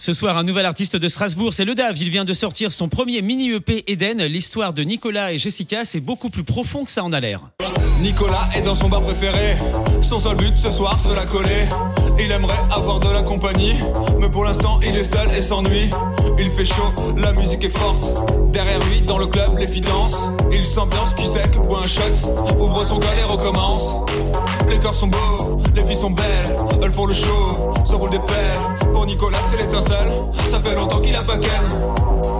Ce soir, un nouvel artiste de Strasbourg, c'est le Dave. Il vient de sortir son premier mini EP Eden. L'histoire de Nicolas et Jessica, c'est beaucoup plus profond que ça en a l'air. Nicolas est dans son bar préféré. Son seul but ce soir, se la coller. Il aimerait avoir de la compagnie, mais pour l'instant, il est seul et s'ennuie. Il fait chaud, la musique est forte. Derrière lui, dans le club, les filles. Il s'ambiance, puis sec, boit un shot. Ouvre son gars et recommence. Les corps sont beaux, les filles sont belles. Elles font le show, se roulent des pelles. Pour Nicolas, c'est l'étincelle. Ça fait longtemps qu'il a pas ken.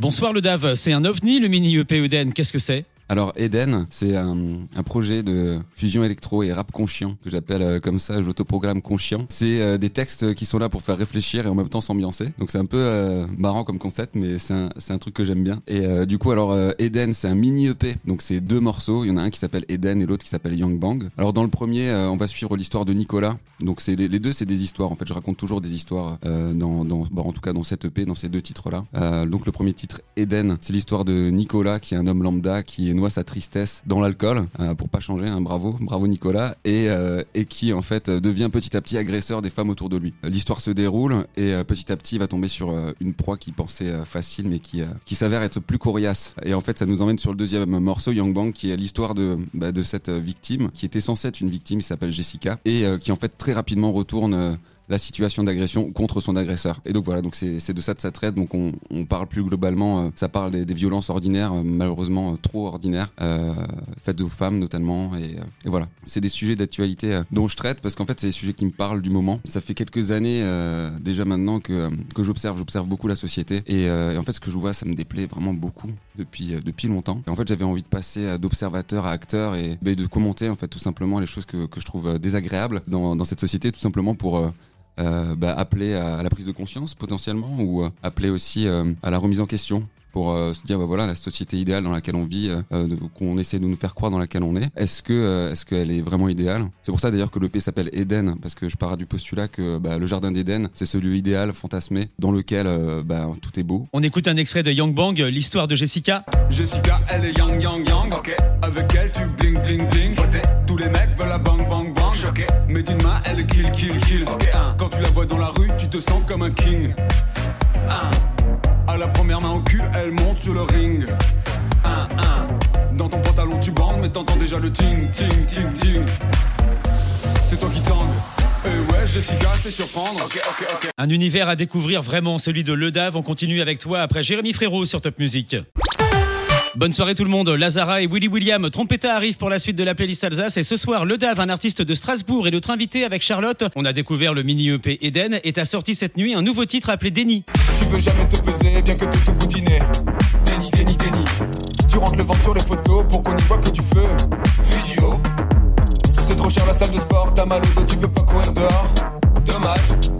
Bonsoir le Dave, c'est un ovni le mini EP Eden. Qu'est-ce que c'est? Alors Eden, c'est un, projet de fusion électro et rap conscient que j'appelle euh, comme ça, j'autoprogramme conscient. C'est euh, des textes qui sont là pour faire réfléchir et en même temps s'ambiancer. Donc c'est un peu euh, marrant comme concept, mais c'est un, truc que j'aime bien. Et du coup, alors Eden, c'est un mini EP, donc c'est deux morceaux. Il y en a un qui s'appelle Eden et l'autre qui s'appelle Young Bang. Alors dans le premier, on va suivre l'histoire de Nicolas. Donc c'est les, deux, c'est des histoires. En fait, je raconte toujours des histoires dans, bon, en tout cas dans cet EP, dans ces deux titres-là. Euh, donc le premier titre, Eden, c'est l'histoire de Nicolas, qui est un homme lambda, qui sa tristesse dans l'alcool, euh, pour pas changer. Hein, bravo, bravo Nicolas, et euh, et qui en fait devient petit à petit agresseur des femmes autour de lui. L'histoire se déroule et euh, petit à petit il va tomber sur une proie qui pensait facile, mais qui qui s'avère être plus coriace. Et en fait, ça nous emmène sur le deuxième morceau, Young Bang, qui est l'histoire de bah, de cette victime, qui était censée être une victime, qui s'appelle Jessica, et qui en fait très rapidement retourne la situation d'agression contre son agresseur. Et donc voilà, donc c'est de ça que ça traite. Donc on, on parle plus globalement, euh, ça parle des, des violences ordinaires, euh, malheureusement euh, trop ordinaires, euh, faites aux femmes notamment. Et, euh, et voilà, c'est des sujets d'actualité dont je traite parce qu'en fait c'est des sujets qui me parlent du moment. Ça fait quelques années déjà maintenant que que j'observe, j'observe beaucoup la société. Et, et en fait ce que je vois, ça me déplaît vraiment beaucoup depuis depuis longtemps. Et en fait j'avais envie de passer d'observateur à acteur et ben, de commenter en fait tout simplement les choses que que je trouve désagréables dans dans cette société, tout simplement pour bah, appeler à, à la prise de conscience potentiellement ou euh, appeler aussi euh, à la remise en question pour euh, se dire bah, voilà la société idéale dans laquelle on vit euh, de- qu'on essaie de nous faire croire dans laquelle on est est-ce que euh, est-ce qu'elle est vraiment idéale? C'est pour ça d'ailleurs que le P s'appelle Eden parce que je pars du postulat que bah, le jardin d'Éden c'est ce lieu idéal fantasmé dans lequel euh, bah, tout est beau On écoute un extrait de Young Bang, l'histoire de Jessica. Jessica, elle est young, young, young, ok. Avec elle, tu bling, bling, bling. Tous les mecs veulent la bang, bang, Mais d'une main, elle kill, kill, kill. Quand tu la vois dans la rue, tu te sens comme un king. Un. À la première main au cul, elle monte sur le ring. Dans ton pantalon, tu bandes, mais t'entends déjà le ting, ting, ting, ting. C'est toi qui tangue. Et ouais, Jessica, c'est surprendre. Un univers à découvrir vraiment, celui de Le Dave. On continue avec toi après Jérémy Frérot sur Top Music. Bonne soirée tout le monde, Lazara et Willy William. Trompetta arrive pour la suite de la playlist Alsace et ce soir, Le Dave, un artiste de Strasbourg et notre invité avec Charlotte. On a découvert le mini EP Eden et t'as sorti cette nuit un nouveau titre appelé Denny. Tu veux jamais te peser, bien que tu te boudiner. Déni, déni, déni. Tu rentres le ventre sur les photos pour qu'on y voit que du feu. Vidéo. C'est trop cher la salle de sport, t'as mal au dos, tu peux pas courir dehors. Dommage.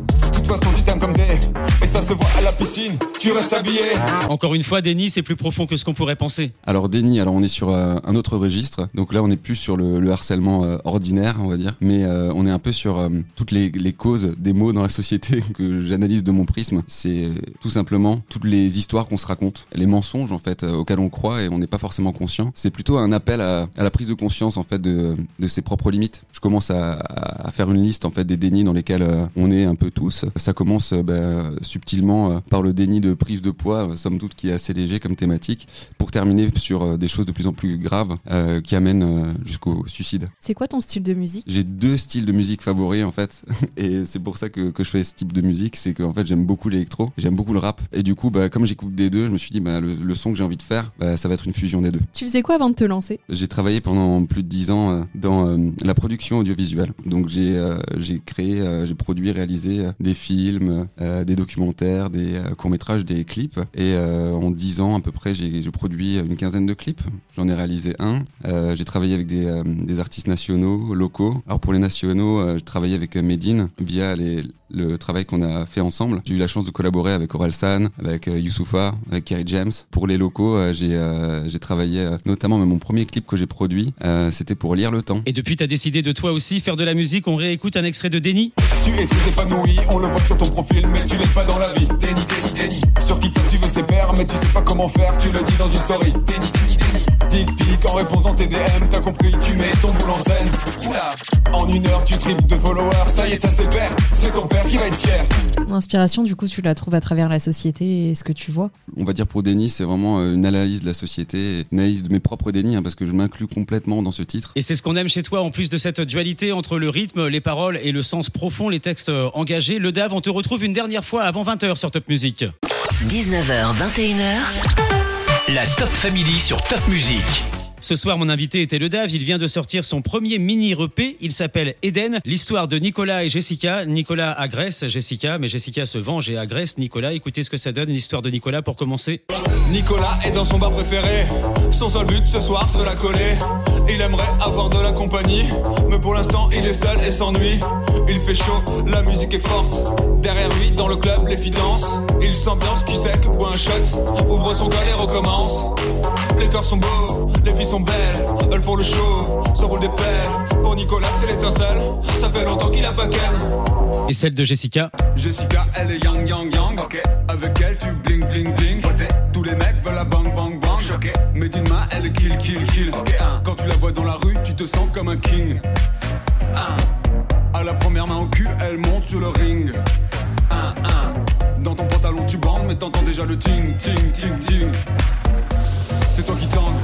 De toute façon, tu t'aimes comme t'es. Et ça se voit à la piscine, tu restes habillé. Encore une fois, Denny, c'est plus profond que ce qu'on pourrait penser. alors Déni alors on est sur euh, un autre registre donc là on n'est plus sur le, le harcèlement euh, ordinaire on va dire mais euh, on est un peu sur euh, toutes les, les causes des maux dans la société que j'analyse de mon prisme c'est euh, tout simplement toutes les histoires qu'on se raconte les mensonges en fait euh, auxquels on croit et on n'est pas forcément conscient c'est plutôt un appel à, à la prise de conscience en fait de, de ses propres limites je commence à, à- à faire une liste en fait des dénis dans lesquels euh, on est un peu tous ça commence euh, bah, subtilement euh, par le déni de prise de poids euh, somme toute qui est assez léger comme thématique pour terminer sur des choses de plus en plus graves euh, qui amènent jusqu'au suicide. C'est quoi ton style de musique? J'ai deux styles de musique favoris en fait et c'est pour ça que, que je fais ce type de musique, c'est qu'en fait j'aime beaucoup l'électro, j'aime beaucoup le rap et du coup bah, comme j'écoute des deux, je me suis dit bah, le, le son que j'ai envie de faire, bah, ça va être une fusion des deux. Tu faisais quoi avant de te lancer? J'ai travaillé pendant plus de dix ans euh, dans euh, la production audiovisuelle. Donc j'ai j'ai créé, j'ai produit, réalisé des films, euh, des documentaires, des euh, courts métrages, des clips. Et euh, en dix ans à peu près, j'ai j'ai produit une quinzaine de clips. J'en ai réalisé un. J'ai travaillé avec des, des artistes nationaux, locaux. Alors pour les nationaux, je travaillais avec Medine via les, le travail qu'on a fait ensemble. J'ai eu la chance de collaborer avec Orelsan, avec euh, Youssoufa, avec Kerry James. Pour les locaux, euh, j'ai euh, j'ai travaillé euh, notamment, mais mon premier clip que j'ai produit, euh, c'était pour Lire le temps. Et depuis, t'as décidé de toi aussi faire de la musique. On réécoute un extrait de Denny. Tu es très épanoui, on le voit sur ton profil, mais tu l'es pas dans la vie. Déni, déni, déni. Sur TikTok, tu veux ses mais tu sais pas comment faire, tu le dis dans une story. Déni, déni, déni. Pic, en réponse dans tes DM, t'as compris, tu mets ton boule en scène. Oula. En une heure, tu triples de followers. Ça y est, t'as ses pères. C'est ton père qui va être fier. L'inspiration, du coup, tu la trouves à travers la société et ce que tu vois. On va dire pour déni, c'est vraiment euh, une analyse de la société, une analyse de mes propres dénis, hein, parce que je m'inclus complètement dans ce titre. Et c'est ce qu'on aime chez toi, en plus de cette dualité entre le rythme, les paroles et le sens profond, les textes euh, engagés. Le DAV, on te retrouve une dernière fois avant 20h sur Top Music. 19h, 21h, La Top Family sur Top Music. Ce soir, mon invité était le Dave. Il vient de sortir son premier mini-EP. Il s'appelle Eden. L'histoire de Nicolas et Jessica. Nicolas agresse Jessica, mais Jessica se venge et agresse Nicolas. Écoutez ce que ça donne, l'histoire de Nicolas pour commencer. Nicolas est dans son bar préféré. Son seul but ce soir, se la coller. Il aimerait avoir de la compagnie, mais pour l'instant, il est seul et s'ennuie. Il fait chaud, la musique est forte. Derrière lui, dans le club, les filles. Il s'ambiance, qui sec, boit un shot. Ouvre son gars et recommence. Les corps sont beaux, les filles sont belles. Elles font le show, se roulent des pelles. Pour Nicolas, c'est l'étincelle. Ça fait longtemps qu'il a pas ken. Et celle de Jessica. Jessica, elle est young, young, young, ok. Avec elle, tu bling, bling, bling. Tous les mecs veulent la bang, bang, bang, ok. Mais d'une main, elle est kill, kill, kill. Ok. Quand tu la vois dans la rue, tu te sens comme un king. À la première main au cul, elle monte sur le ring. Dans ton pantalon, tu bandes, mais t'entends déjà le ting, ting, ting, ting. C'est toi qui tangue.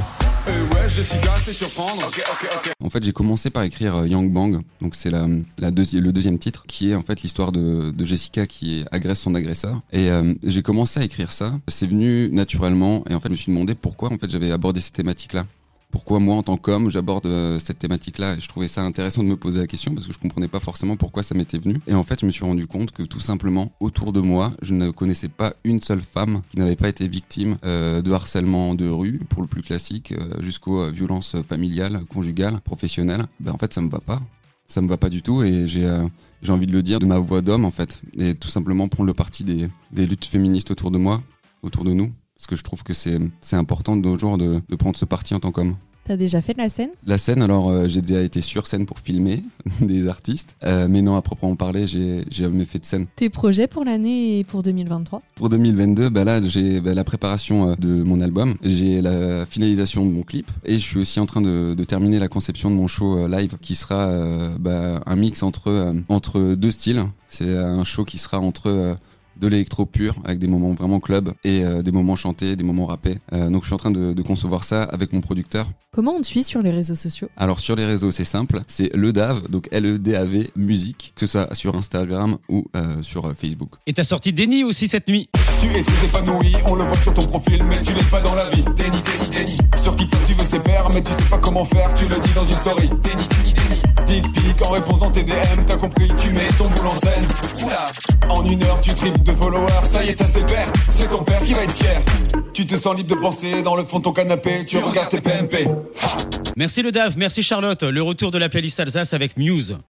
Et ouais, Jessica, c'est surprendre. Ok, ok, ok. En fait, j'ai commencé par écrire euh, Yang Bang, donc c'est la, la deuxi- le deuxième titre, qui est en fait l'histoire de, de Jessica qui agresse son agresseur. Et euh, j'ai commencé à écrire ça. C'est venu naturellement, et en fait, je me suis demandé pourquoi en fait j'avais abordé cette thématique-là. Pourquoi moi, en tant qu'homme, j'aborde euh, cette thématique-là Et je trouvais ça intéressant de me poser la question parce que je comprenais pas forcément pourquoi ça m'était venu. Et en fait, je me suis rendu compte que tout simplement, autour de moi, je ne connaissais pas une seule femme qui n'avait pas été victime euh, de harcèlement de rue, pour le plus classique, euh, jusqu'aux violences familiales, conjugales, professionnelles. Ben, en fait, ça me va pas. Ça me va pas du tout et j'ai envie de le dire de ma voix d'homme en fait et tout simplement prendre le parti des luttes féministes autour de moi, autour de nous parce que je trouve que c'est important de nos jours de, de prendre ce parti en tant qu'homme. T'as déjà fait de la scène? La scène, alors euh, j'ai déjà été sur scène pour filmer des artistes, Euh, mais non, à proprement parler, j'ai jamais fait de scène. Tes projets pour l'année et pour 2023 Pour 2022, bah là, j'ai bah, la préparation euh, de mon album, j'ai la finalisation de mon clip, et je suis aussi en train de, de terminer la conception de mon show euh, live, qui sera bah, un mix entre entre deux styles. C'est un show qui sera entre de l'électro pur avec des moments vraiment club et euh, des moments chantés, des moments rappés. Euh, donc je suis en train de, de concevoir ça avec mon producteur. Comment on te suit sur les réseaux sociaux? Alors sur les réseaux c'est simple, c'est le DAV, donc L-E-D-A-V musique, que ce soit sur Instagram ou euh, sur euh, Facebook. Et t'as sorti Denny aussi cette nuit? Tu es très épanoui, on le voit sur ton profil, mais tu l'es pas dans la vie. Déni, déni, déni. Sur TikTok, tu veux ses mais tu sais pas comment faire, tu le dis dans une story. Déni, déni, déni. Tic, en réponse dans tes DM, t'as compris, tu mets ton boule en scène. Oula, en une heure, tu triples de followers, ça y est, t'as ses pairs, c'est ton père qui va être fier. Tu te sens libre de penser dans le fond de ton canapé, tu regardes tes PMP. Merci le Dave, merci Charlotte. Le retour de la playlist Alsace avec Muse.